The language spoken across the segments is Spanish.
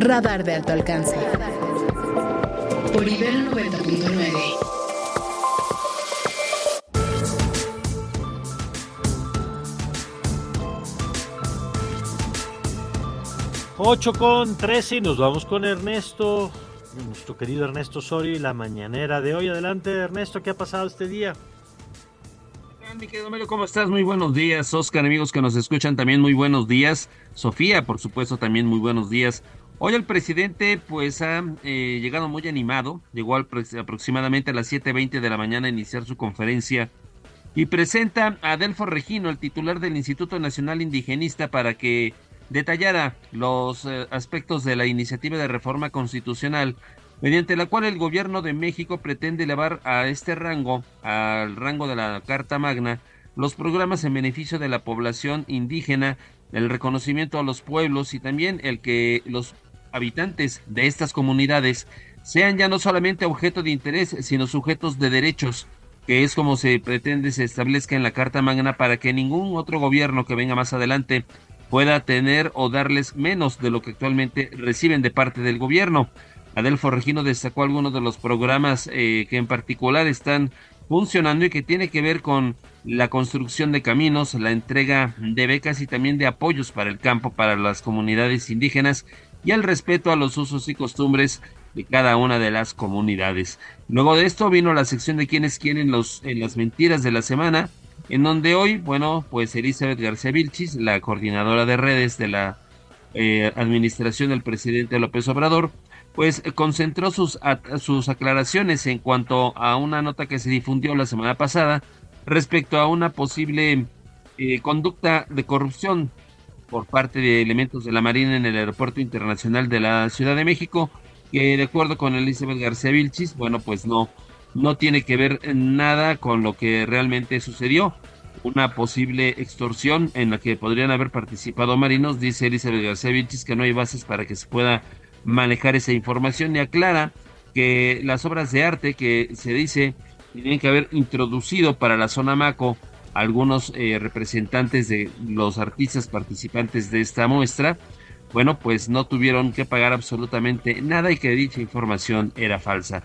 Radar de alto alcance. Por Ibero 90.9. Ocho con 13 y nos vamos con Ernesto, nuestro querido Ernesto Sorio y la mañanera de hoy. Adelante Ernesto, ¿qué ha pasado este día? Mi querido Mario, ¿cómo estás? Muy buenos días. Oscar, amigos que nos escuchan también, muy buenos días. Sofía, por supuesto, también muy buenos días. Hoy el presidente pues ha eh, llegado muy animado, llegó aproximadamente a las 7.20 de la mañana a iniciar su conferencia y presenta a Adelfo Regino, el titular del Instituto Nacional Indigenista, para que detallara los eh, aspectos de la iniciativa de reforma constitucional mediante la cual el gobierno de México pretende elevar a este rango, al rango de la Carta Magna, los programas en beneficio de la población indígena, el reconocimiento a los pueblos y también el que los habitantes de estas comunidades sean ya no solamente objeto de interés, sino sujetos de derechos, que es como se pretende se establezca en la Carta Magna para que ningún otro gobierno que venga más adelante pueda tener o darles menos de lo que actualmente reciben de parte del gobierno. Adelfo Regino destacó algunos de los programas eh, que en particular están funcionando y que tiene que ver con la construcción de caminos, la entrega de becas y también de apoyos para el campo para las comunidades indígenas y el respeto a los usos y costumbres de cada una de las comunidades. Luego de esto vino la sección de quienes quieren los, en las mentiras de la semana, en donde hoy, bueno, pues Elizabeth García Vilchis, la coordinadora de redes de la eh, administración del presidente López Obrador, pues concentró sus, sus aclaraciones en cuanto a una nota que se difundió la semana pasada respecto a una posible eh, conducta de corrupción por parte de elementos de la Marina en el Aeropuerto Internacional de la Ciudad de México, que de acuerdo con Elizabeth García Vilchis, bueno, pues no, no tiene que ver nada con lo que realmente sucedió. Una posible extorsión en la que podrían haber participado marinos, dice Elizabeth García Vilchis, que no hay bases para que se pueda manejar esa información y aclara que las obras de arte que se dice tienen que haber introducido para la zona Maco algunos eh, representantes de los artistas participantes de esta muestra, bueno, pues no tuvieron que pagar absolutamente nada y que dicha información era falsa.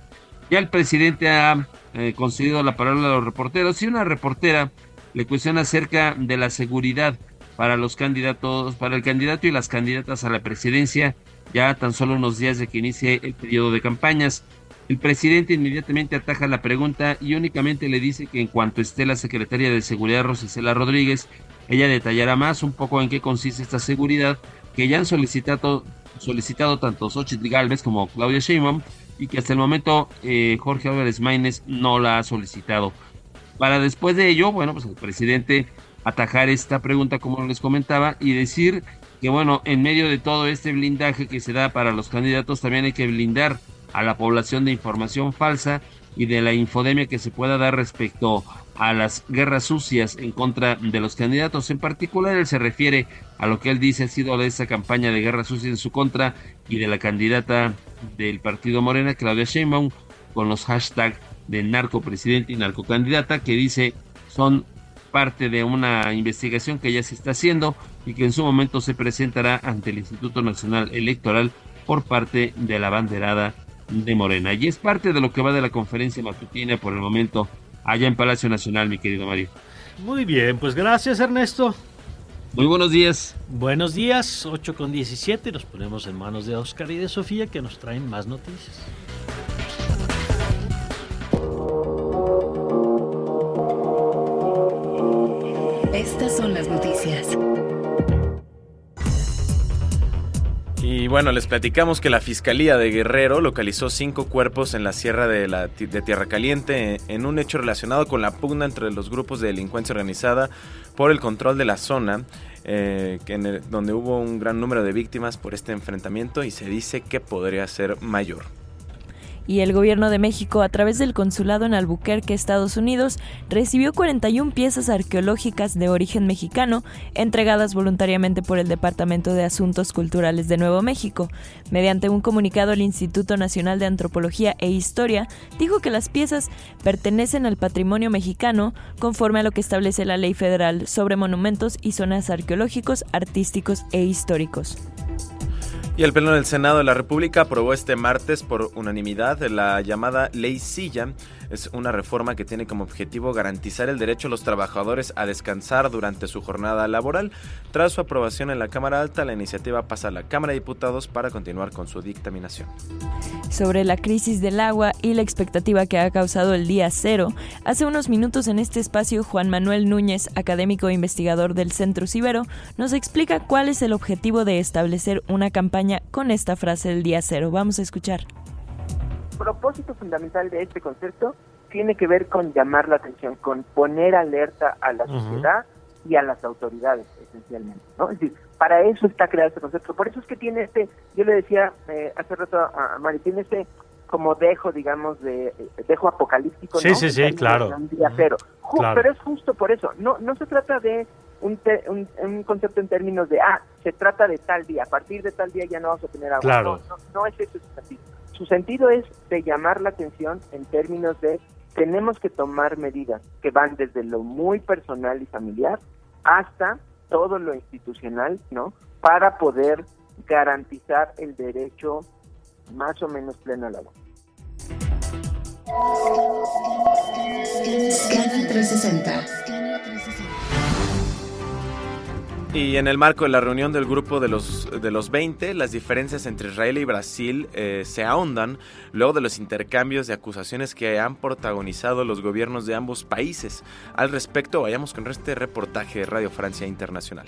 Ya el presidente ha eh, concedido la palabra a los reporteros y una reportera le cuestiona acerca de la seguridad para los candidatos, para el candidato y las candidatas a la presidencia, ya tan solo unos días de que inicie el periodo de campañas. El presidente inmediatamente ataja la pregunta y únicamente le dice que en cuanto esté la secretaria de Seguridad Rosicela Rodríguez, ella detallará más un poco en qué consiste esta seguridad que ya han solicitado, solicitado tanto Xochitl Galvez como Claudia Sheinbaum y que hasta el momento eh, Jorge Álvarez Maínez no la ha solicitado. Para después de ello, bueno, pues el presidente atajar esta pregunta como les comentaba y decir que bueno, en medio de todo este blindaje que se da para los candidatos también hay que blindar a la población de información falsa y de la infodemia que se pueda dar respecto a las guerras sucias en contra de los candidatos. En particular, él se refiere a lo que él dice ha sido de esa campaña de guerra sucia en su contra y de la candidata del partido Morena, Claudia Sheinbaum, con los hashtags de narco presidente y narcocandidata que dice son parte de una investigación que ya se está haciendo y que en su momento se presentará ante el Instituto Nacional Electoral por parte de la banderada de Morena. Y es parte de lo que va de la conferencia matutina por el momento allá en Palacio Nacional, mi querido Mario. Muy bien, pues gracias Ernesto. Muy buenos días. Buenos días, 8 con 17. Nos ponemos en manos de Oscar y de Sofía que nos traen más noticias. Estas son las noticias. Bueno, les platicamos que la Fiscalía de Guerrero localizó cinco cuerpos en la sierra de, la, de Tierra Caliente en un hecho relacionado con la pugna entre los grupos de delincuencia organizada por el control de la zona, eh, donde hubo un gran número de víctimas por este enfrentamiento y se dice que podría ser mayor y el gobierno de México, a través del consulado en Albuquerque, Estados Unidos, recibió 41 piezas arqueológicas de origen mexicano entregadas voluntariamente por el Departamento de Asuntos Culturales de Nuevo México. Mediante un comunicado, el Instituto Nacional de Antropología e Historia dijo que las piezas pertenecen al patrimonio mexicano conforme a lo que establece la Ley Federal sobre monumentos y zonas arqueológicos, artísticos e históricos. Y el Pleno del Senado de la República aprobó este martes por unanimidad la llamada Ley Silla. Es una reforma que tiene como objetivo garantizar el derecho a los trabajadores a descansar durante su jornada laboral. Tras su aprobación en la Cámara Alta, la iniciativa pasa a la Cámara de Diputados para continuar con su dictaminación. Sobre la crisis del agua y la expectativa que ha causado el día cero, hace unos minutos en este espacio Juan Manuel Núñez, académico e investigador del Centro Cibero, nos explica cuál es el objetivo de establecer una campaña con esta frase del día cero. Vamos a escuchar. El propósito fundamental de este concepto tiene que ver con llamar la atención, con poner alerta a la sociedad y a las autoridades, esencialmente. ¿no? Es decir, para eso está creado este concepto. Por eso es que tiene este, yo le decía eh, hace rato a Mari, tiene este como dejo, digamos, de eh, dejo apocalíptico. Sí, sí, sí, claro. día cero. Pero es justo por eso. No, no se trata de un, un, concepto en términos de, ah, se trata de tal día, a partir de tal día ya no vamos a tener agua. Claro. No, no, es su sentido. Su sentido es de llamar la atención en términos de tenemos que tomar medidas que van desde lo muy personal y familiar hasta todo lo institucional, ¿no? Para poder garantizar el derecho más o menos pleno al agua. Scanner 360. Y en el marco de la reunión del grupo de los, de los 20, las diferencias entre Israel y Brasil eh, se ahondan luego de los intercambios de acusaciones que han protagonizado los gobiernos de ambos países. Al respecto, vayamos con este reportaje de Radio Francia Internacional.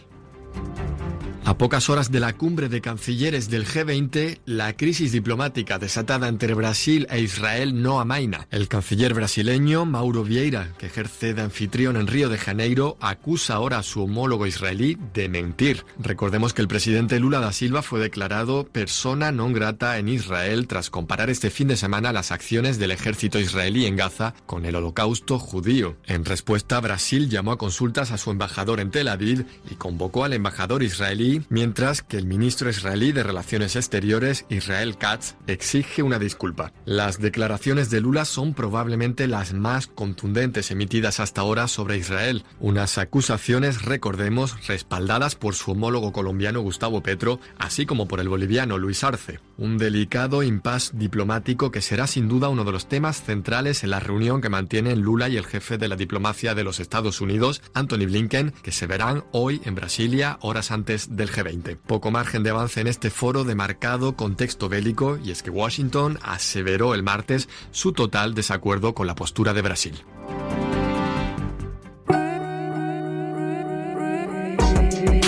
A pocas horas de la cumbre de cancilleres del G20, la crisis diplomática desatada entre Brasil e Israel no amaina. El canciller brasileño Mauro Vieira, que ejerce de anfitrión en Río de Janeiro, acusa ahora a su homólogo israelí de mentir. Recordemos que el presidente Lula da Silva fue declarado persona non grata en Israel tras comparar este fin de semana las acciones del ejército israelí en Gaza con el holocausto judío. En respuesta, Brasil llamó a consultas a su embajador en Tel Aviv y convocó al embajador israelí mientras que el ministro israelí de Relaciones Exteriores, Israel Katz, exige una disculpa. Las declaraciones de Lula son probablemente las más contundentes emitidas hasta ahora sobre Israel, unas acusaciones, recordemos, respaldadas por su homólogo colombiano Gustavo Petro, así como por el boliviano Luis Arce. Un delicado impasse diplomático que será sin duda uno de los temas centrales en la reunión que mantienen Lula y el jefe de la diplomacia de los Estados Unidos, Anthony Blinken, que se verán hoy en Brasilia horas antes de G20. Poco margen de avance en este foro de marcado contexto bélico y es que Washington aseveró el martes su total desacuerdo con la postura de Brasil.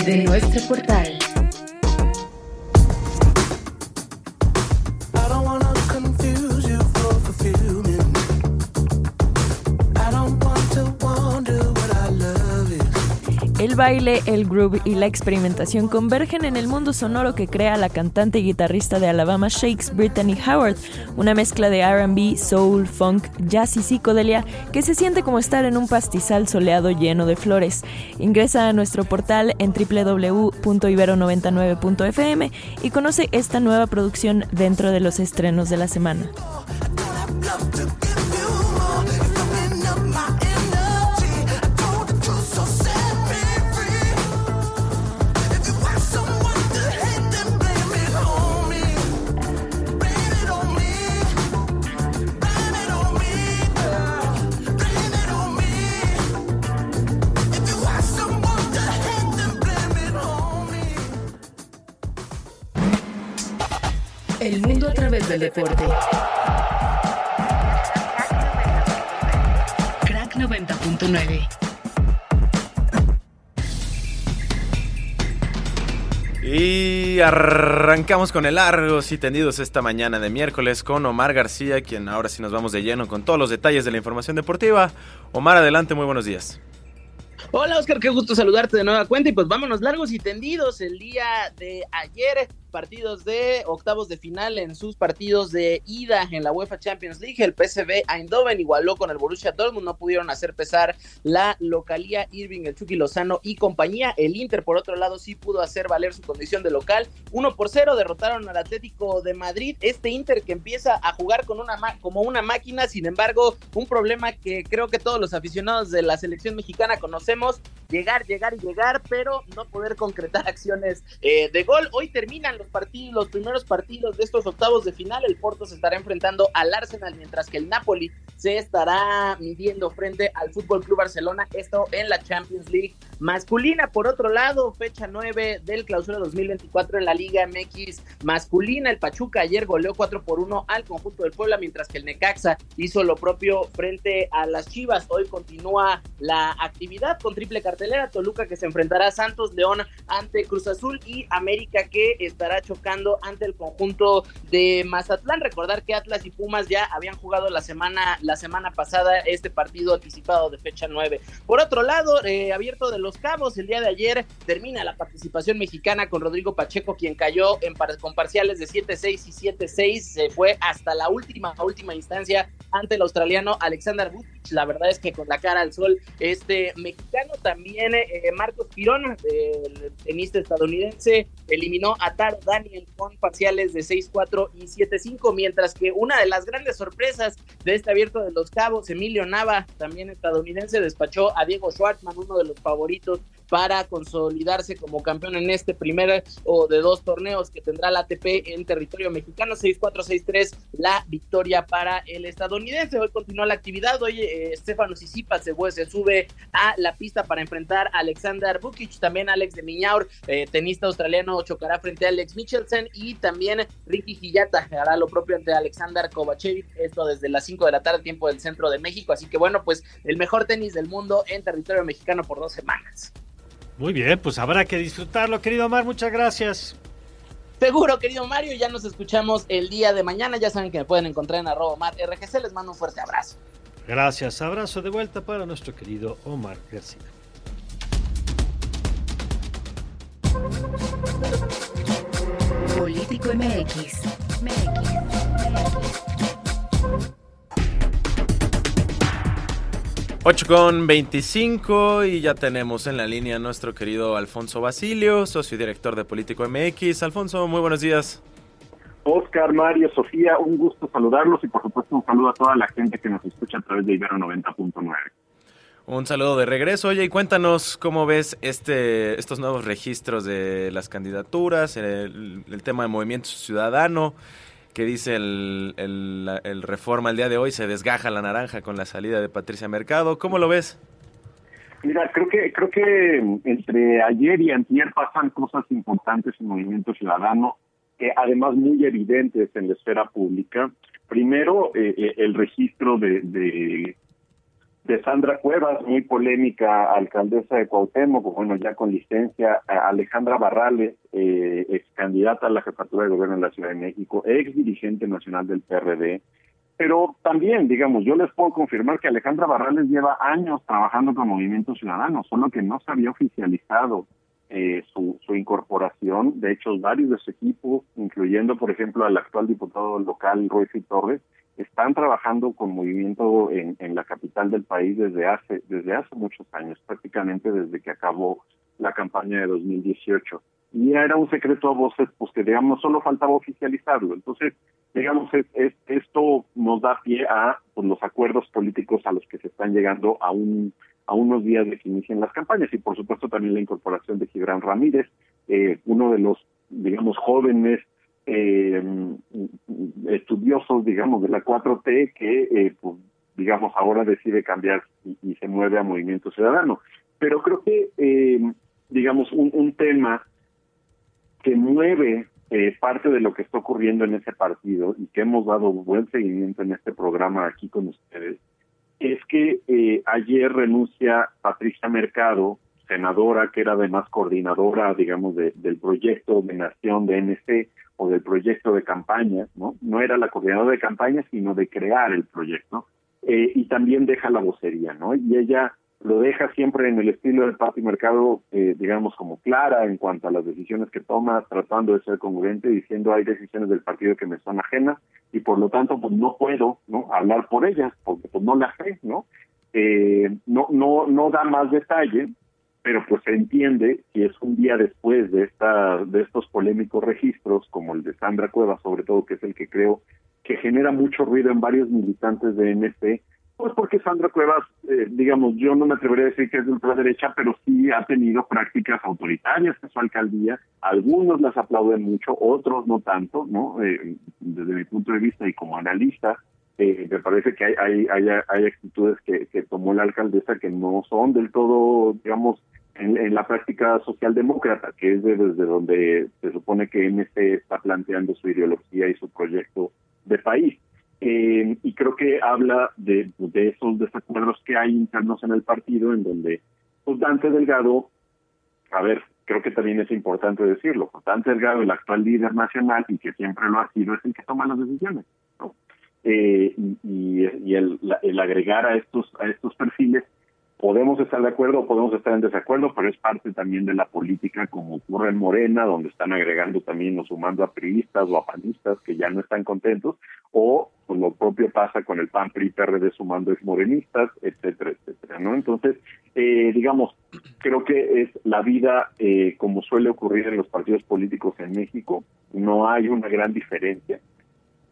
De nuestro portal baile, el groove y la experimentación convergen en el mundo sonoro que crea la cantante y guitarrista de Alabama Shakes, Brittany Howard, una mezcla de RB, soul, funk, jazz y psicodelia que se siente como estar en un pastizal soleado lleno de flores. Ingresa a nuestro portal en www.ibero99.fm y conoce esta nueva producción dentro de los estrenos de la semana. Del deporte. Crack 90.9. Y arrancamos con el largos y tendidos esta mañana de miércoles con Omar García, quien ahora sí nos vamos de lleno con todos los detalles de la información deportiva. Omar, adelante, muy buenos días. Hola Oscar, qué gusto saludarte de nueva cuenta y pues vámonos largos y tendidos el día de ayer partidos de octavos de final en sus partidos de ida en la UEFA Champions League. El PSV Eindhoven igualó con el Borussia Dortmund, no pudieron hacer pesar la localía Irving, el Chucky Lozano y compañía. El Inter, por otro lado, sí pudo hacer valer su condición de local. 1 por 0 derrotaron al Atlético de Madrid. Este Inter que empieza a jugar con una como una máquina, sin embargo, un problema que creo que todos los aficionados de la selección mexicana conocemos llegar, llegar y llegar, pero no poder concretar acciones eh, de gol. Hoy terminan los partidos, los primeros partidos de estos octavos de final. El Porto se estará enfrentando al Arsenal, mientras que el Napoli se estará midiendo frente al Fútbol Club Barcelona. Esto en la Champions League masculina. Por otro lado, fecha 9 del clausura 2024 en la Liga MX masculina. El Pachuca ayer goleó 4 por 1 al conjunto del Puebla, mientras que el Necaxa hizo lo propio frente a las Chivas. Hoy continúa la actividad con triple cartelera. Toluca que se enfrentará a Santos, León ante Cruz Azul y América que chocando ante el conjunto de Mazatlán. Recordar que Atlas y Pumas ya habían jugado la semana, la semana pasada este partido anticipado de fecha 9. Por otro lado, eh, abierto de los cabos, el día de ayer termina la participación mexicana con Rodrigo Pacheco, quien cayó en con parciales de 7-6 y 7-6. Se fue hasta la última, última instancia ante el australiano Alexander Vucic. La verdad es que con la cara al sol, este mexicano también, eh, Marcos Pirón, el tenista estadounidense, eliminó a Taro Daniel con parciales de 6-4 y 7-5, mientras que una de las grandes sorpresas de este abierto de los cabos, Emilio Nava, también estadounidense, despachó a Diego Schwartzman, uno de los favoritos para consolidarse como campeón en este primer o de dos torneos que tendrá la ATP en territorio mexicano. 6-4-6-3 la victoria para el estadounidense. Hoy continúa la actividad. Hoy eh, Stefano Sisipa se, se, sube a la pista para enfrentar a Alexander Bukic. También Alex de Miñaur, eh, tenista australiano, chocará frente a Alex Michelsen. Y también Ricky Gillata hará lo propio ante Alexander Kovacevic. Esto desde las 5 de la tarde, tiempo del centro de México. Así que bueno, pues el mejor tenis del mundo en territorio mexicano por dos semanas. Muy bien, pues habrá que disfrutarlo, querido Omar, muchas gracias. Seguro, querido Mario, ya nos escuchamos el día de mañana. Ya saben que me pueden encontrar en arroba Omar RGC. Les mando un fuerte abrazo. Gracias, abrazo de vuelta para nuestro querido Omar García. Político MX. MX. 8 con 25 y ya tenemos en la línea a nuestro querido Alfonso Basilio, socio y director de Político MX. Alfonso, muy buenos días. Oscar, Mario, Sofía, un gusto saludarlos y por supuesto un saludo a toda la gente que nos escucha a través de Ibero 90.9. Un saludo de regreso. Oye, y cuéntanos cómo ves este, estos nuevos registros de las candidaturas, el, el tema de movimiento ciudadano que dice el, el, Reforma el día de hoy, se desgaja la naranja con la salida de Patricia Mercado. ¿Cómo lo ves? Mira, creo que creo que entre ayer y antier pasan cosas importantes en Movimiento Ciudadano, que además muy evidentes en la esfera pública. Primero, eh, eh, el registro de, de de Sandra Cuevas, muy polémica alcaldesa de Cuauhtémoc, bueno, ya con licencia, Alejandra Barrales, eh, ex candidata a la jefatura de gobierno en la Ciudad de México, ex dirigente nacional del PRD, pero también, digamos, yo les puedo confirmar que Alejandra Barrales lleva años trabajando con Movimiento Ciudadano, solo que no se había oficializado eh, su, su incorporación. De hecho, varios de su equipo, incluyendo, por ejemplo, al actual diputado local, Roy Torres, están trabajando con movimiento en, la capital del país desde hace desde hace muchos años, prácticamente desde que acabó la campaña de 2018. Y era un secreto a voces, pues que digamos solo faltaba oficializarlo. Entonces, digamos, es, esto nos da pie a pues, los acuerdos políticos a los que se están llegando a un a unos días de que inicien las campañas y por supuesto también la incorporación de Gibran Ramírez, eh, uno de los digamos jóvenes eh, estudiosos, digamos, de la 4T que, eh, pues, digamos, ahora decide cambiar y, se mueve a Movimiento Ciudadano. Pero creo que, eh, digamos, un, un tema que mueve eh, parte de lo que está ocurriendo en ese partido y que hemos dado buen seguimiento en este programa aquí con ustedes, es que ayer renuncia Patricia Mercado, senadora que era además coordinadora, digamos, de, del proyecto de nación de NC, o del proyecto de campaña, ¿no? No era la coordinadora de campaña, sino de crear el proyecto. Eh, y también deja la vocería, ¿no? Y ella lo deja siempre en el estilo del Pati Mercado, eh, digamos, como clara en cuanto a las decisiones que toma, tratando de ser congruente, diciendo hay decisiones del partido que me son ajenas y por lo tanto pues no puedo, ¿no? Hablar por ellas porque pues no las sé, ¿no? Eh, no, no, no da más detalle, pero pues se entiende que es un día después de esta de estos polémicos registros como el de Sandra Cueva sobre todo que es el que creo que genera mucho ruido en varios militantes de NP Pues porque Sandra Cuevas, eh, digamos, yo no me atrevería a decir que es de ultraderecha, pero sí ha tenido prácticas autoritarias en su alcaldía. Algunos las aplauden mucho, otros no tanto, ¿no? Eh, desde mi punto de vista y como analista, eh, me parece que hay, hay, hay, hay actitudes que, que tomó la alcaldesa que no son del todo, digamos, en, la práctica socialdemócrata, que es desde donde se supone que MC está planteando su ideología y su proyecto de país. Eh, y creo que habla de, de esos desacuerdos que hay internos en el partido, en donde pues Dante Delgado, a ver, creo que también es importante decirlo, pues, Dante Delgado, el actual líder nacional y que siempre lo ha sido, es el que toma las decisiones. ¿no? Eh, y, y el, el agregar a estos a estos perfiles podemos estar de acuerdo podemos estar en desacuerdo, pero es parte también de la política como ocurre en Morena, donde están agregando también o sumando a priistas o a panistas que ya no están contentos, o pues, lo propio pasa con el PAN, PRI, PRD sumando morenistas, etcétera, etcétera, ¿no? Entonces, eh, digamos, creo que es la vida eh, como suele ocurrir en los partidos políticos en México, no hay una gran diferencia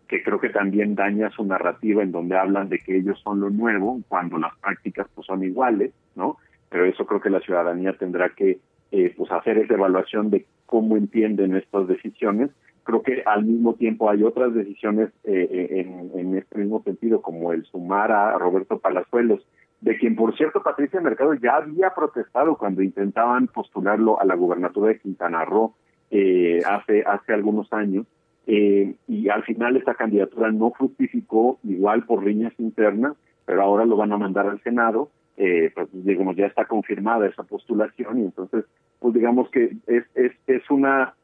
que creo que también daña su narrativa en donde hablan de que ellos son lo nuevo cuando las prácticas pues son iguales, ¿no? Pero eso creo que la ciudadanía tendrá que eh, pues hacer esa evaluación de cómo entienden estas decisiones. Creo que al mismo tiempo hay otras decisiones eh, eh, en, este mismo sentido, como el sumar a Roberto Palazuelos, de quien por cierto Patricia Mercado ya había protestado cuando intentaban postularlo a la gubernatura de Quintana Roo eh, hace hace algunos años eh, y al final esta candidatura no fructificó igual por líneas internas, pero ahora lo van a mandar al Senado, eh, pues digamos ya está confirmada esa postulación y entonces pues digamos que es, es, es una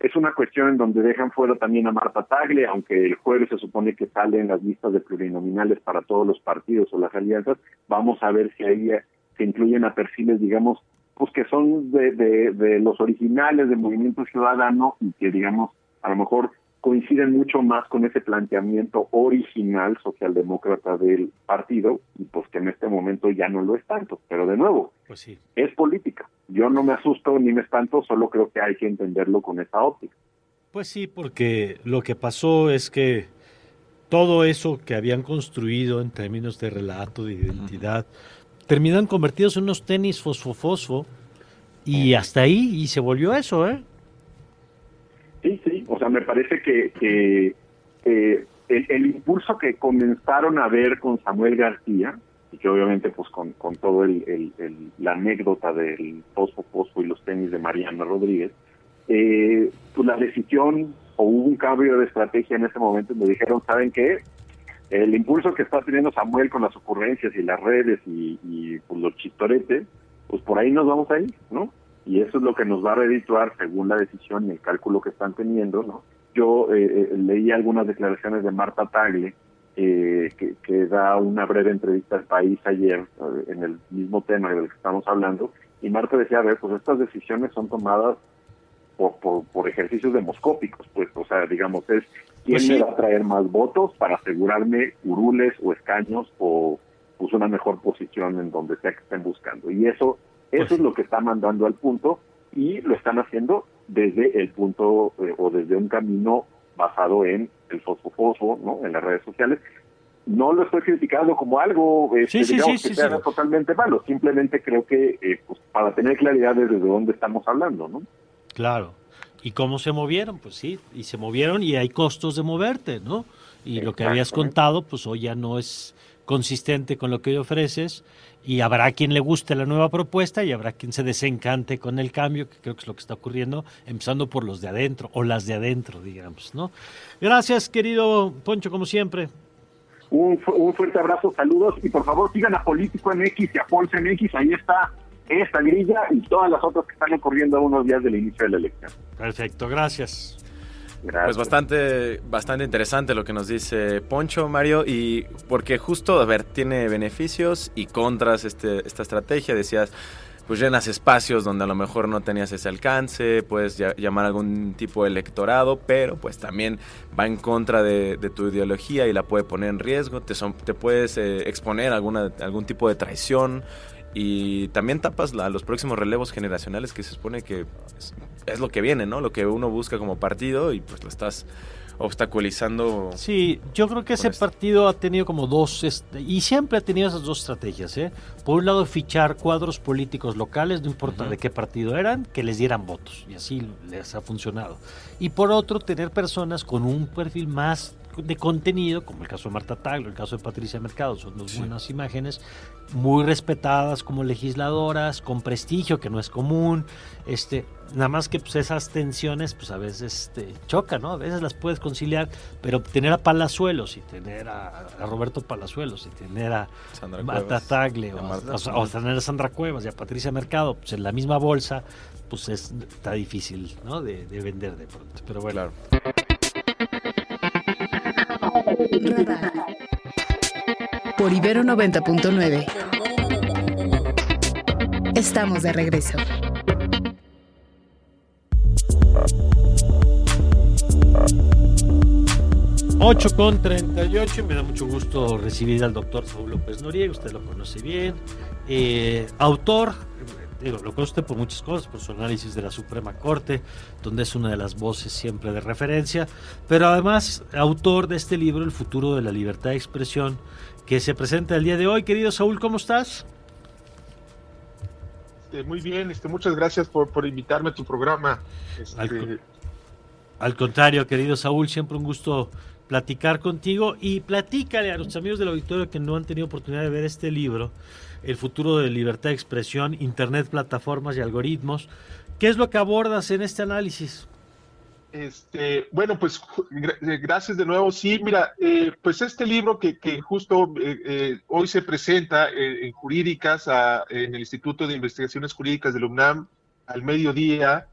es una cuestión en donde dejan fuera también a Marta Tagle, aunque el jueves se supone que salen las listas de plurinominales para todos los partidos o las alianzas, vamos a ver si ahí eh, se incluyen a perfiles, digamos, pues que son de, de, de los originales del movimiento ciudadano y que, digamos, a lo mejor coinciden mucho más con ese planteamiento original socialdemócrata del partido y pues que en este momento ya no lo es tanto. Pero de nuevo, pues sí. es política. Yo no me asusto ni me espanto, solo creo que hay que entenderlo con esa óptica. Pues sí, porque lo que pasó es que todo eso que habían construido en términos de relato, de identidad, terminan convertidos en unos tenis fosfo-fosfo y hasta ahí, y se volvió eso, ¿eh? Sí, sí, o sea, me parece que, eh, el, impulso que comenzaron a ver con Samuel García, y que obviamente pues con, con todo el, la anécdota del fosfo fosfo y los tenis de Mariana Rodríguez, eh, pues la decisión o hubo un cambio de estrategia en ese momento, me dijeron, ¿saben qué? El impulso que está teniendo Samuel con las ocurrencias y las redes y, y pues, los chistoretes, pues por ahí nos vamos a ir, ¿no? Y eso es lo que nos va a redituar según la decisión y el cálculo que están teniendo, ¿no? Yo eh, eh, leí algunas declaraciones de Marta Tagle, eh, que, que, da una breve entrevista al país ayer eh, en el mismo tema del que estamos hablando, y Marta decía, a ver, pues estas decisiones son tomadas por, por, por ejercicios demoscópicos, pues, o sea, digamos, es quién Pues sí. me va a traer más votos para asegurarme curules o escaños o pues una mejor posición en donde sea que estén buscando. Y eso eso Pues es lo que está mandando al punto y lo están haciendo desde el punto eh, o desde un camino basado en el fosfo ¿no? En las redes sociales. No lo estoy criticando como algo este, Sí, sí, digamos, sí, que sí, sea sí. totalmente malo. Simplemente creo que eh, pues, para tener claridad de desde dónde estamos hablando, ¿no? Claro. ¿Y cómo se movieron? Pues sí, y se movieron y hay costos de moverte, ¿no? Y lo que habías contado, pues hoy ya no es consistente con lo que hoy ofreces y habrá quien le guste la nueva propuesta y habrá quien se desencante con el cambio, que creo que es lo que está ocurriendo, empezando por los de adentro o las de adentro, digamos, ¿no? Gracias, querido Poncho, como siempre. Un, fu- un fuerte abrazo, saludos y por favor sigan a Político MX y a Pulse MX. Ahí está esta grilla y todas las otras que están ocurriendo a unos días del inicio de la elección. Perfecto, gracias. Gracias. Pues bastante, bastante interesante lo que nos dice Poncho, Mario, y porque justo, a ver, tiene beneficios y contras este, esta estrategia. Decías, pues llenas espacios donde a lo mejor no tenías ese alcance, puedes llamar a algún tipo de electorado, pero pues también va en contra de, de tu ideología y la puede poner en riesgo, te, son- te puedes eh, exponer a alguna, algún tipo de traición y también tapas la- los próximos relevos generacionales que se supone que es, es lo que viene, ¿no? Lo que uno busca como partido y pues lo estás obstaculizando. Sí, yo creo que ese partido ha tenido como dos, este, y siempre ha tenido esas dos estrategias. ¿eh? Por un lado, fichar cuadros políticos locales, no importa de qué partido eran, que les dieran votos, y así les ha funcionado. Y por otro, tener personas con un perfil más de contenido, como el caso de Marta Taglo, el caso de Patricia Mercado, son dos buenas imágenes, muy respetadas como legisladoras, con prestigio que no es común, este, nada más que pues esas tensiones pues a veces este, chocan, ¿no? A veces las puedes conciliar, pero tener a Palazuelos y tener a, Roberto Palazuelos y tener a Marta Tagle o, tener a Sandra Cuevas y a Patricia Mercado pues en la misma bolsa, pues es, está difícil, ¿no? De, vender de pronto, pero bueno. Por Ibero 90.9. Estamos de regreso. 8 con 38, me da mucho gusto recibir al doctor Saúl López Noriega, usted lo conoce bien, eh, autor, digo, lo conoce por muchas cosas, por su análisis de la Suprema Corte, donde es una de las voces siempre de referencia, pero además autor de este libro, El futuro de la libertad de expresión, que se presenta el día de hoy. Querido Saúl, ¿cómo estás? Este, muy bien, este, muchas gracias por, por invitarme a tu programa. Este, al, contrario, querido Saúl, siempre un gusto platicar contigo y platícale a nuestros amigos del auditorio que no han tenido oportunidad de ver este libro, El futuro de libertad de expresión, Internet, plataformas y algoritmos. ¿Qué es lo que abordas en este análisis? Este, bueno, pues eh, gracias de nuevo. Sí, mira, eh, pues este libro que, justo eh, hoy se presenta en Jurídicas, en el Instituto de Investigaciones Jurídicas del UNAM, al mediodía,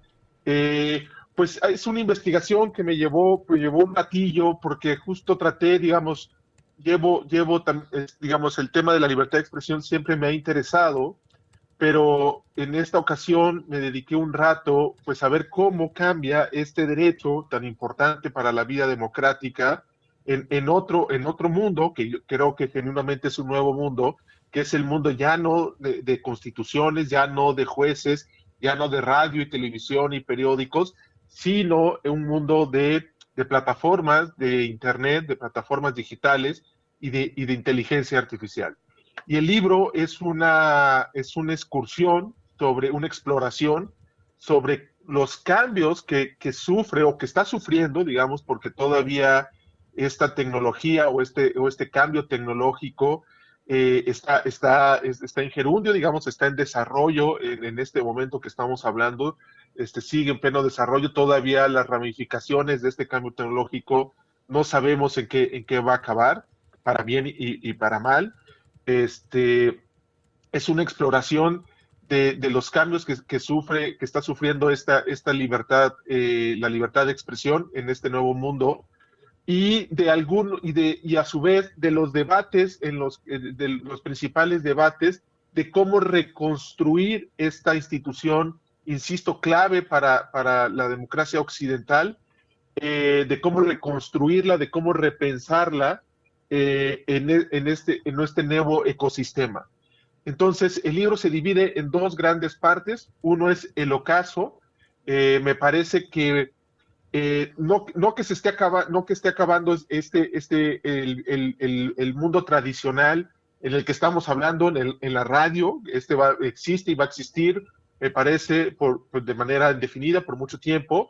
pues es una investigación que me llevó, pues llevó un ratillo porque justo traté, digamos, llevo, llevo, digamos, el tema de la libertad de expresión siempre me ha interesado, pero en esta ocasión me dediqué un rato, pues a ver cómo cambia este derecho tan importante para la vida democrática en, en otro, en otro mundo, que yo creo que genuinamente es un nuevo mundo, que es el mundo ya no de, de constituciones, ya no de jueces, ya no de radio y televisión y periódicos, sino un mundo de, plataformas, de Internet, de plataformas digitales y de, de, inteligencia artificial. Y el libro es una, es una excursión sobre una exploración sobre los cambios que, sufre o que está sufriendo, digamos, porque todavía esta tecnología o este, o este cambio tecnológico eh, está, está, en gerundio, digamos, está en desarrollo en, este momento que estamos hablando este, sigue en pleno desarrollo. Todavía las ramificaciones de este cambio tecnológico no sabemos en qué, en qué va a acabar, para bien y, para mal. Este, es una exploración de, los cambios que, sufre, que está sufriendo esta, esta libertad, eh, la libertad de expresión en este nuevo mundo y de algún y de y a su vez de los debates en los de los principales debates de cómo reconstruir esta institución insisto, clave para, para la democracia occidental, eh, de cómo reconstruirla, de cómo repensarla eh, en, e, en, este, en este nuevo ecosistema. Entonces, el libro se divide en dos grandes partes. Uno es el ocaso. Eh, me parece que no, no, que se esté no que esté acabando este, este, el, el, el, mundo tradicional en el que estamos hablando en, en la radio. Este va, existe y va a existir me parece, por, de manera indefinida por mucho tiempo,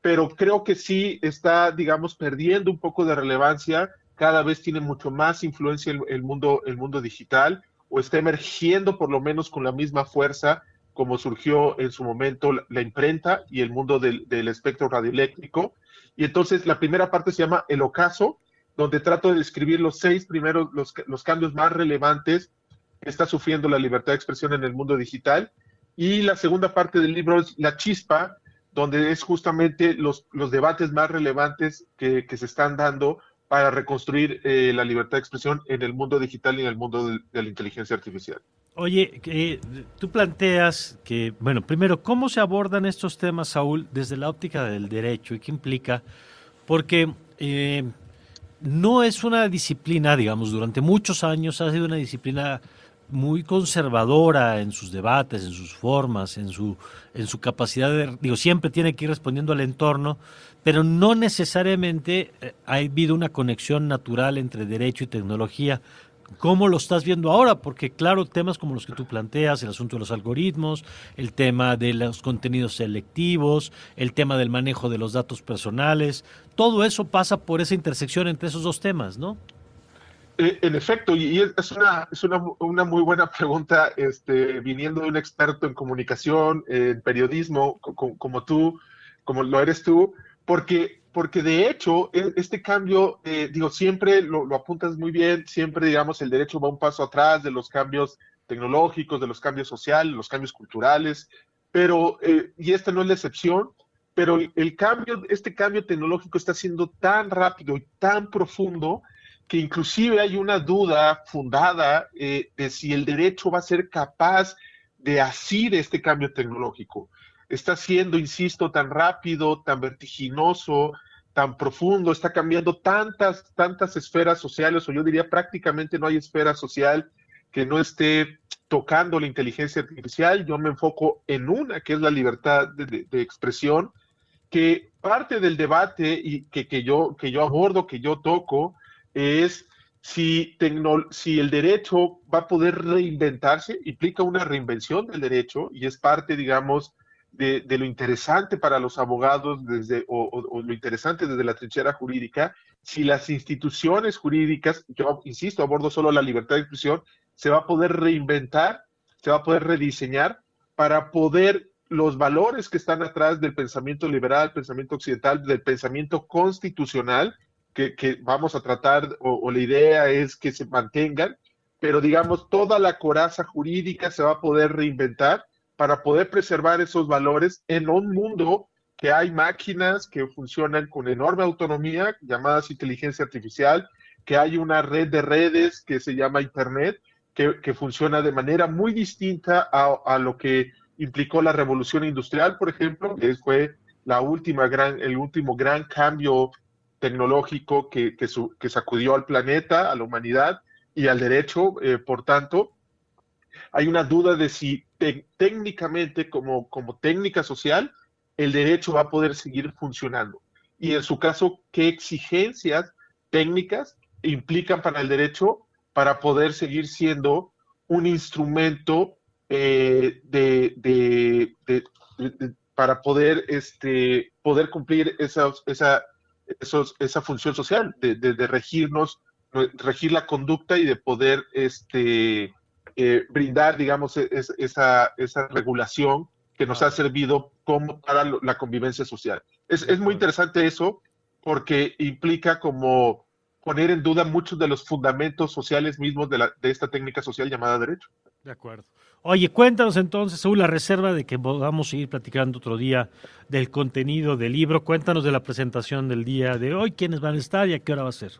pero creo que sí está, digamos, perdiendo un poco de relevancia, cada vez tiene mucho más influencia el mundo, el mundo digital, o está emergiendo por lo menos con la misma fuerza como surgió en su momento la, imprenta y el mundo del, espectro radioeléctrico. Y entonces la primera parte se llama El Ocaso, donde trato de describir los seis primeros, los, cambios más relevantes que está sufriendo la libertad de expresión en el mundo digital y la segunda parte del libro es La Chispa, donde es justamente los, los debates más relevantes que, se están dando para reconstruir eh, la libertad de expresión en el mundo digital y en el mundo de, la inteligencia artificial. Oye, eh, tú planteas que, bueno, primero, ¿cómo se abordan estos temas, Saúl, desde la óptica del derecho y qué implica? Porque eh, no es una disciplina, digamos, durante muchos años ha sido una disciplina muy conservadora en sus debates, en sus formas, en su, en su capacidad de, digo, siempre tiene que ir respondiendo al entorno, pero no necesariamente eh, ha habido una conexión natural entre derecho y tecnología. ¿Cómo lo estás viendo ahora? Porque claro, temas como los que tú planteas, el asunto de los algoritmos, el tema de los contenidos selectivos, el tema del manejo de los datos personales, todo eso pasa por esa intersección entre esos dos temas, ¿no? Eh, en efecto, y es una, es una, una, muy buena pregunta, este, viniendo de un experto en comunicación, en periodismo, como, tú, como lo eres tú, porque, porque de hecho, e, este cambio, eh, digo, siempre lo, apuntas muy bien, siempre, digamos, el derecho va un paso atrás de los cambios tecnológicos, de los cambios sociales, los cambios culturales, pero, eh, y esta no es la excepción, pero el cambio, este cambio tecnológico está siendo tan rápido y tan profundo que inclusive hay una duda fundada eh, de si el derecho va a ser capaz de asir este cambio tecnológico. Está siendo, insisto, tan rápido, tan vertiginoso, tan profundo, está cambiando tantas, tantas esferas sociales, o yo diría prácticamente no hay esfera social que no esté tocando la inteligencia artificial. Yo me enfoco en una, que es la libertad de, expresión, que parte del debate y que, que, yo, que yo abordo, que yo toco, es si, si el derecho va a poder reinventarse, implica una reinvención del derecho y es parte, digamos, de, lo interesante para los abogados desde, o, lo interesante desde la trinchera jurídica, si las instituciones jurídicas, yo insisto, abordo solo la libertad de expresión, se va a poder reinventar, se va a poder rediseñar para poder los valores que están atrás del pensamiento liberal, pensamiento occidental, del pensamiento constitucional, que, vamos a tratar, o, la idea es que se mantengan, pero digamos, toda la coraza jurídica se va a poder reinventar para poder preservar esos valores en un mundo que hay máquinas que funcionan con enorme autonomía, llamadas inteligencia artificial, que hay una red de redes que se llama Internet, que, funciona de manera muy distinta a, a, lo que implicó la revolución industrial, por ejemplo, que fue la última gran, el último gran cambio tecnológico que, que, sacudió al planeta, a la humanidad y al derecho. Eh, por tanto, hay una duda de si técnicamente, como, como técnica social, el derecho va a poder seguir funcionando. Y en su caso, ¿qué exigencias técnicas implican para el derecho para poder seguir siendo un instrumento eh, de, para poder, este, poder cumplir esa, esa, esa función social, de, regirnos, regir la conducta y de poder este, eh, brindar, digamos, e, esa, esa regulación que nos ha servido como para la convivencia social. Es, es muy interesante eso porque implica como poner en duda muchos de los fundamentos sociales mismos de, la, de esta técnica social llamada derecho. De acuerdo. Oye, cuéntanos entonces, según la reserva de que podamos seguir platicando otro día del contenido del libro, cuéntanos de la presentación del día de hoy, quiénes van a estar y a qué hora va a ser.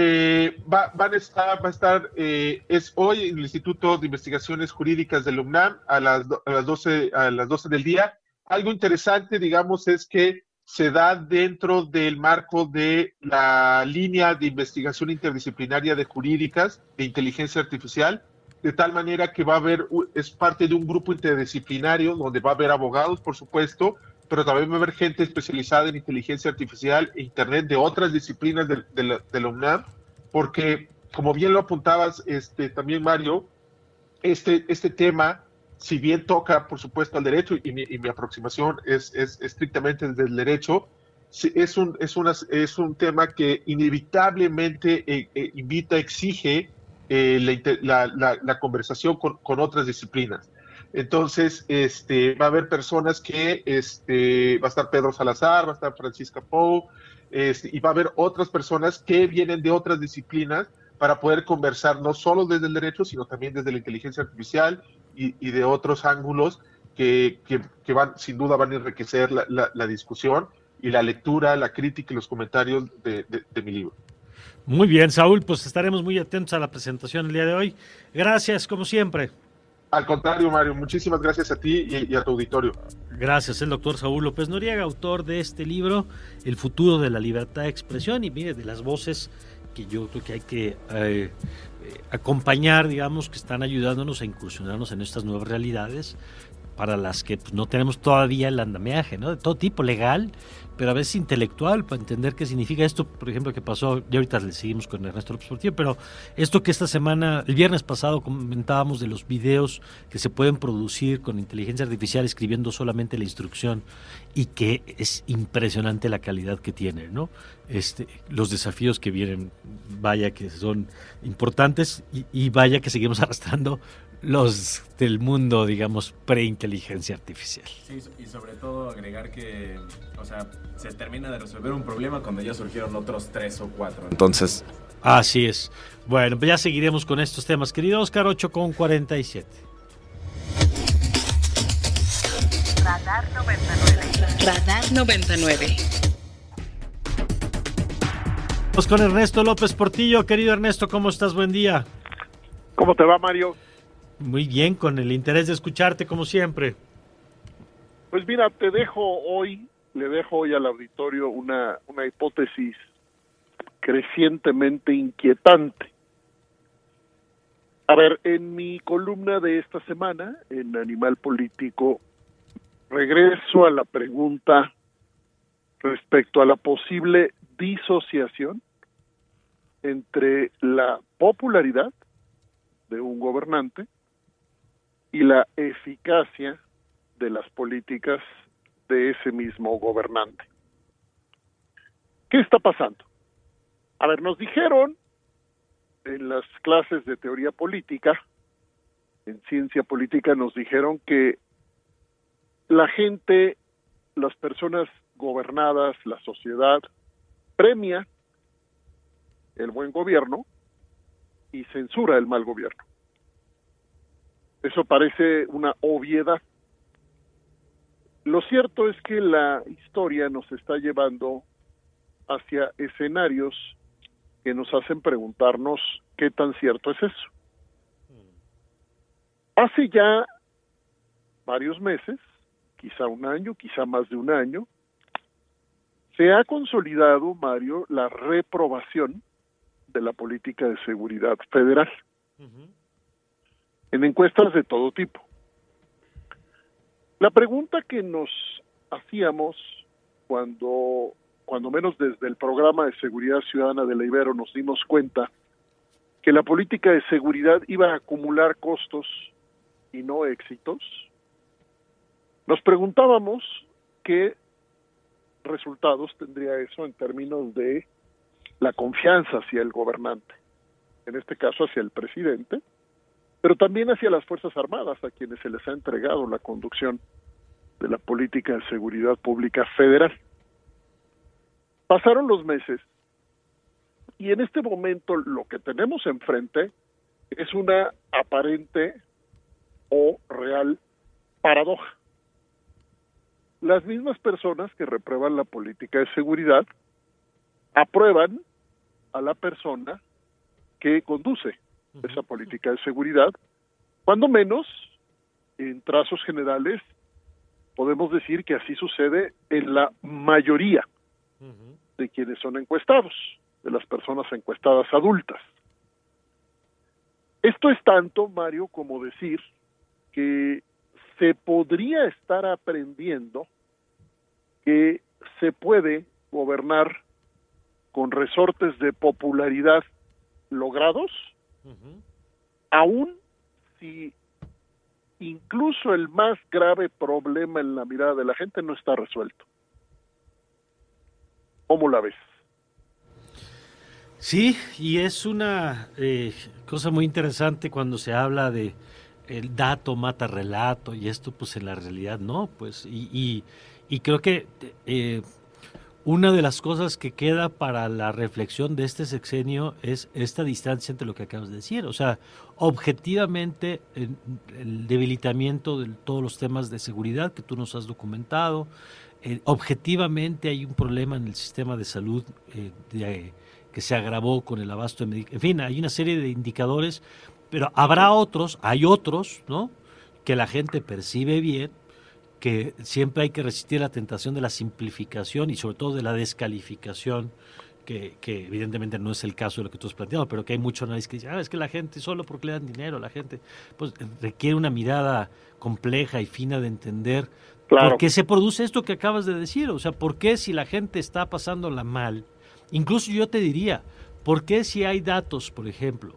Eh, va, van a estar, eh, es hoy en el Instituto de Investigaciones Jurídicas del UNAM a las, 12, a las 12 del día. Algo interesante, digamos, es que se da dentro del marco de la línea de investigación interdisciplinaria de jurídicas de inteligencia artificial de tal manera que va a haber, es parte de un grupo interdisciplinario donde va a haber abogados, por supuesto, pero también va a haber gente especializada en inteligencia artificial e Internet de otras disciplinas de, la, UNAM, porque, como bien lo apuntabas este, también, Mario, este, este tema, si bien toca, por supuesto, al derecho, y mi, aproximación es, es, estrictamente desde el derecho, es un, es, una, es un tema que inevitablemente eh, eh, invita, exige eh, la, conversación con, otras disciplinas. Entonces, este, va a haber personas que, este, va a estar Pedro Salazar, va a estar Francisca Pou, este, y va a haber otras personas que vienen de otras disciplinas para poder conversar no solo desde el derecho, sino también desde la inteligencia artificial y, de otros ángulos que, van, sin duda, van a enriquecer la, discusión y la lectura, la crítica y los comentarios de mi libro. Muy bien, Saúl, pues estaremos muy atentos a la presentación el día de hoy. Gracias, como siempre. Al contrario, Mario, muchísimas gracias a ti y, a tu auditorio. Gracias, el doctor Saúl López Noriega, autor de este libro, El futuro de la libertad de expresión, y mire, de las voces que yo creo que hay que eh, acompañar, digamos, que están ayudándonos a incursionarnos en estas nuevas realidades para las que pues, no tenemos todavía el andamiaje, ¿no? De todo tipo, legal, pero a veces intelectual, para entender qué significa esto, por ejemplo, que pasó, y ahorita le seguimos con Ernesto López Portillo, pero esto que esta semana, el viernes pasado comentábamos de los videos que se pueden producir con inteligencia artificial escribiendo solamente la instrucción y que es impresionante la calidad que tiene, ¿no? Este, los desafíos que vienen, vaya que son importantes y, y vaya que seguimos arrastrando los del mundo, digamos, pre-inteligencia artificial. Sí, y sobre todo agregar que, o sea, se termina de resolver un problema cuando ya surgieron otros tres o cuatro. Entonces... Así es. Bueno, pues ya seguiremos con estos temas. Querido Oscar, 8 con 47. Radar 99. Radar 99. Vamos con Ernesto López Portillo. Querido Ernesto, ¿cómo estás? Buen día. ¿Cómo te va, Mario? Muy bien, con el interés de escucharte como siempre. Pues mira, te dejo hoy, le dejo hoy al auditorio una, una hipótesis crecientemente inquietante. A ver, en mi columna de esta semana, en Animal Político, regreso a la pregunta respecto a la posible disociación entre la popularidad de un gobernante y la eficacia de las políticas de ese mismo gobernante. ¿Qué está pasando? A ver, nos dijeron en las clases de teoría política, en ciencia política, nos dijeron que la gente, las personas gobernadas, la sociedad, premia el buen gobierno y censura el mal gobierno. Eso parece una obviedad. Lo cierto es que la historia nos está llevando hacia escenarios que nos hacen preguntarnos qué tan cierto es eso. Hace ya varios meses, quizá un año, quizá más de un año, se ha consolidado, Mario, la reprobación de la política de seguridad federal en encuestas de todo tipo. La pregunta que nos hacíamos cuando, cuando menos desde el programa de seguridad ciudadana de la Ibero nos dimos cuenta que la política de seguridad iba a acumular costos y no éxitos, nos preguntábamos qué resultados tendría eso en términos de la confianza hacia el gobernante, en este caso hacia el presidente, pero también hacia las Fuerzas Armadas, a quienes se les ha entregado la conducción de la política de seguridad pública federal. Pasaron los meses y en este momento lo que tenemos enfrente es una aparente o real paradoja. Las mismas personas que reprueban la política de seguridad aprueban a la persona que conduce esa política de seguridad, cuando menos, en trazos generales, podemos decir que así sucede en la mayoría de quienes son encuestados, de las personas encuestadas adultas. Esto es tanto, Mario, como decir que se podría estar aprendiendo que se puede gobernar con resortes de popularidad logrados aún si incluso el más grave problema en la mirada de la gente no está resuelto. ¿Cómo la ves? Sí, y es una eh, cosa muy interesante cuando se habla de el dato mata relato y esto pues en la realidad no, pues y, y, creo que eh, una de las cosas que queda para la reflexión de este sexenio es esta distancia entre lo que acabas de decir. O sea, objetivamente el, debilitamiento de todos los temas de seguridad que tú nos has documentado, eh, objetivamente hay un problema en el sistema de salud eh, que se agravó con el abasto de medicamentos. En fin, hay una serie de indicadores, pero habrá otros, hay otros, ¿no? Que la gente percibe bien que siempre hay que resistir la tentación de la simplificación y sobre todo de la descalificación que, que, evidentemente no es el caso de lo que tú has planteado, pero que hay mucho análisis que dice, ah, es que la gente solo porque le dan dinero, la gente, pues requiere una mirada compleja y fina de entender por qué se produce esto que acabas de decir, o sea, por qué si la gente está pasándola mal, incluso yo te diría, por qué si hay datos, por ejemplo,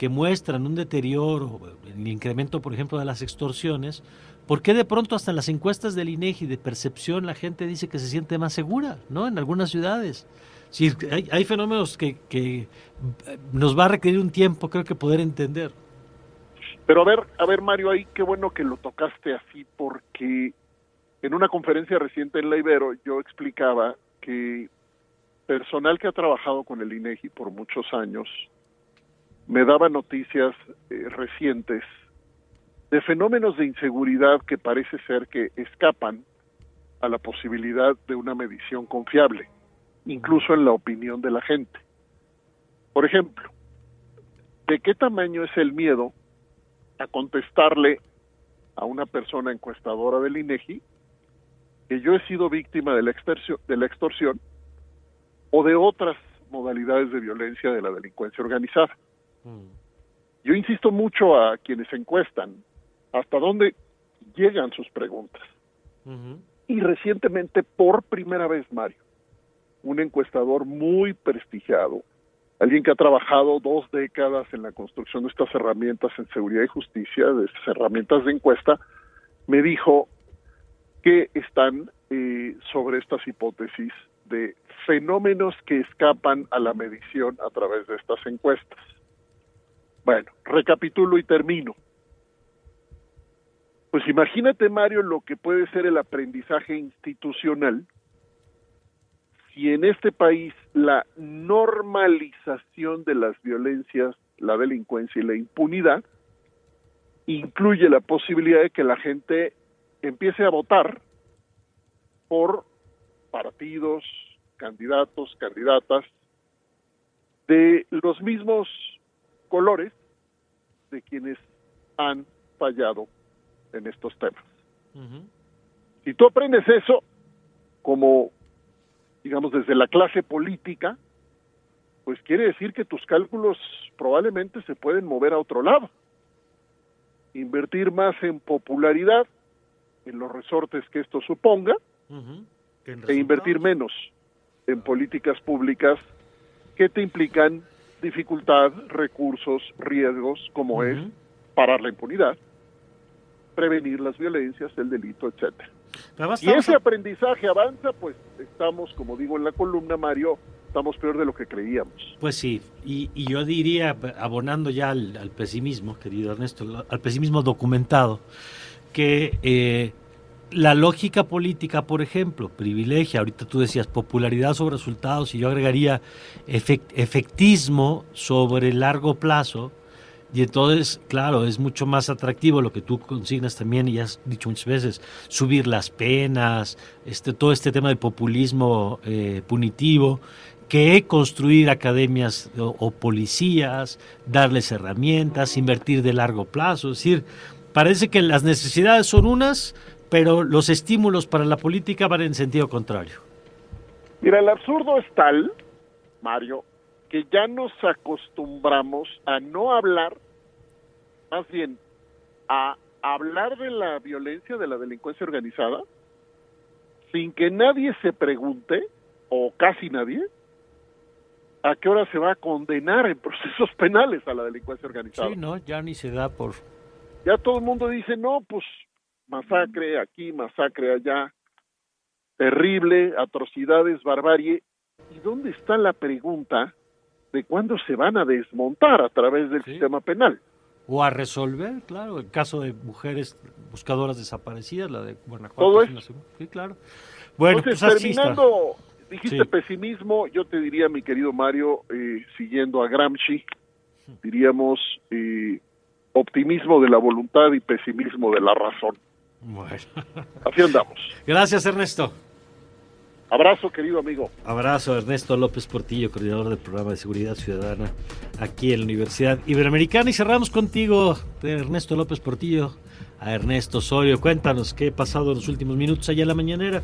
que muestran un deterioro, el incremento, por ejemplo, de las extorsiones, ¿por qué de pronto hasta en las encuestas del INEGI de percepción la gente dice que se siente más segura, ¿no? En algunas ciudades. Sí, hay, fenómenos que, que nos va a requerir un tiempo, creo que poder entender. Pero a ver, a ver Mario, ahí qué bueno que lo tocaste así, porque en una conferencia reciente en la Ibero yo explicaba que personal que ha trabajado con el INEGI por muchos años me daba noticias eh, recientes de fenómenos de inseguridad que parece ser que escapan a la posibilidad de una medición confiable, incluso en la opinión de la gente. Por ejemplo, ¿de qué tamaño es el miedo a contestarle a una persona encuestadora del INEGI que yo he sido víctima de la, de la extorsión o de otras modalidades de violencia de la delincuencia organizada? Yo insisto mucho a quienes encuestan hasta dónde llegan sus preguntas. Y recientemente, por primera vez, Mario, un encuestador muy prestigiado, alguien que ha trabajado dos décadas en la construcción de estas herramientas en seguridad y justicia, de estas herramientas de encuesta, me dijo que están eh, sobre estas hipótesis de fenómenos que escapan a la medición a través de estas encuestas. Bueno, recapitulo y termino. Pues imagínate, Mario, lo que puede ser el aprendizaje institucional si en este país la normalización de las violencias, la delincuencia y la impunidad incluye la posibilidad de que la gente empiece a votar por partidos, candidatos, candidatas de los mismos colores de quienes han fallado en estos temas. Si tú aprendes eso como, digamos, desde la clase política, pues quiere decir que tus cálculos probablemente se pueden mover a otro lado. Invertir más en popularidad, en los resortes que esto suponga, e invertir menos en políticas públicas que te implican dificultad, recursos, riesgos, como es parar la impunidad, prevenir las violencias, el delito, etcétera. Y ese aprendizaje avanza, pues estamos, como digo en la columna, Mario, estamos peor de lo que creíamos. Pues sí, y, yo diría, abonando ya al, pesimismo, querido Ernesto, al pesimismo documentado, que eh, la lógica política, por ejemplo, privilegia, ahorita tú decías popularidad sobre resultados y yo agregaría efectismo sobre largo plazo. Y entonces, claro, es mucho más atractivo lo que tú consignas también, y has dicho muchas veces, subir las penas, este, todo este tema del populismo eh, punitivo, que construir academias o, o, policías, darles herramientas, invertir de largo plazo. Es decir, parece que las necesidades son unas, pero los estímulos para la política van en sentido contrario. Mira, el absurdo es tal, Mario, que ya nos acostumbramos a no hablar, más bien a hablar de la violencia, de la delincuencia organizada, sin que nadie se pregunte, o casi nadie, a qué hora se va a condenar en procesos penales a la delincuencia organizada. Sí, no, ya ni se da por... Ya todo el mundo dice, no, pues masacre aquí, masacre allá, terrible, atrocidades, barbarie. ¿Y dónde está la pregunta de cuándo se van a desmontar a través del sistema penal? O a resolver, claro, el caso de mujeres buscadoras desaparecidas, la de Guanajuato. Todo eso. Sí, claro. Bueno, pues terminando, dijiste pesimismo, yo te diría, mi querido Mario, eh, siguiendo a Gramsci, diríamos eh, optimismo de la voluntad y pesimismo de la razón. Bueno. Así andamos. Gracias, Ernesto. Abrazo, querido amigo. Abrazo, Ernesto López Portillo, coordinador del programa de seguridad ciudadana aquí en la Universidad Iberoamericana. Y cerramos contigo, Ernesto López Portillo, a Ernesto Osorio. Cuéntanos qué ha pasado en los últimos minutos allá en la mañanera.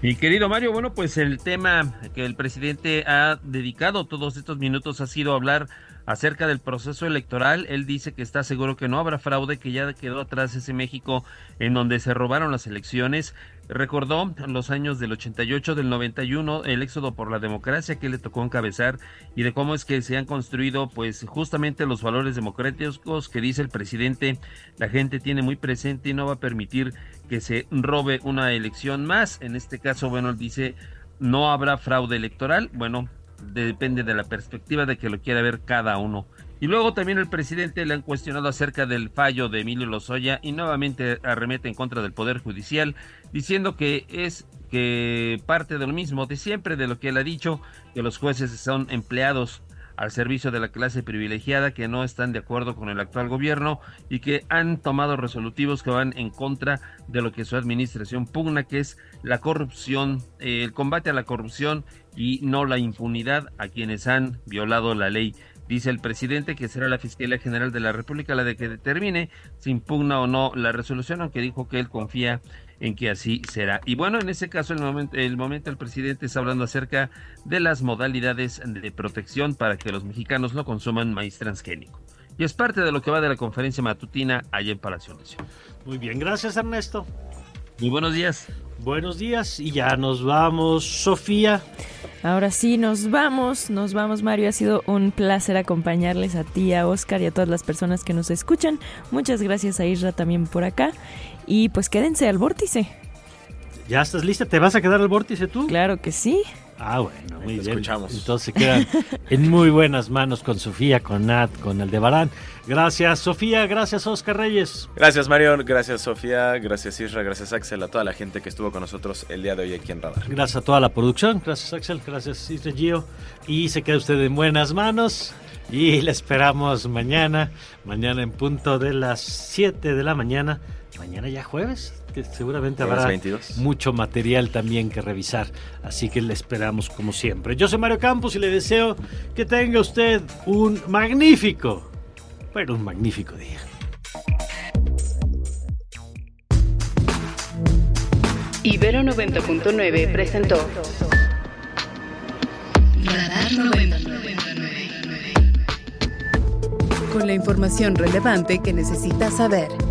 Mi querido Mario, bueno, pues el tema que el presidente ha dedicado todos estos minutos ha sido hablar acerca del proceso electoral. Él dice que está seguro que no habrá fraude, que ya quedó atrás ese México en donde se robaron las elecciones. Recordó los años del 88, del 91, el éxodo por la democracia que le tocó encabezar y de cómo es que se han construido pues justamente los valores democráticos que dice el presidente la gente tiene muy presente y no va a permitir que se robe una elección más. En este caso, bueno, dice no habrá fraude electoral. Bueno, depende de la perspectiva de que lo quiera ver cada uno. Y luego también el presidente le han cuestionado acerca del fallo de Emilio Lozoya y nuevamente arremete en contra del Poder Judicial, diciendo que es que parte de lo mismo de siempre, de lo que él ha dicho, que los jueces son empleados al servicio de la clase privilegiada que no están de acuerdo con el actual gobierno y que han tomado resolutivos que van en contra de lo que su administración pugna, que es la corrupción, eh, el combate a la corrupción y no la impunidad a quienes han violado la ley. Dice el presidente que será la Fiscalía General de la República la de que determine si impugna o no la resolución, aunque dijo que él confía en que así será. Y bueno, en ese caso, el momento, el momento el presidente está hablando acerca de las modalidades de protección para que los mexicanos no consuman maíz transgénico. Y es parte de lo que va de la conferencia matutina allá en Palacio Nacional. Muy bien, gracias Ernesto. Muy buenos días. Buenos días y ya nos vamos, Sofía. Ahora sí, nos vamos, nos vamos Mario, ha sido un placer acompañarles a ti, a Oscar y a todas las personas que nos escuchan. Muchas gracias a Isra también por acá y pues quédense al vórtice. ¿Ya estás lista? ¿Te vas a quedar al vórtice tú? Claro que sí. Ah, bueno, muy bien. escuchamos. Entonces se quedan en muy buenas manos con Sofía, con Nat, con el de Barán. Gracias, Sofía. Gracias, Oscar Reyes. Gracias, Mario. Gracias, Sofía. Gracias, Isra. Gracias, Axel. A toda la gente que estuvo con nosotros el día de hoy aquí en Radar. Gracias a toda la producción. Gracias, Axel. Gracias, Isra Gio. Y se queda usted en buenas manos. Y le esperamos mañana. Mañana en punto de las 7 de la mañana. Mañana ya jueves, que seguramente habrá 22. mucho material también que revisar. Así que le esperamos como siempre. Yo soy Mario Campos y le deseo que tenga usted un magnífico, pero un magnífico día. Ibero 90.9 presentó Radar 99. Con la información relevante que necesitas saber.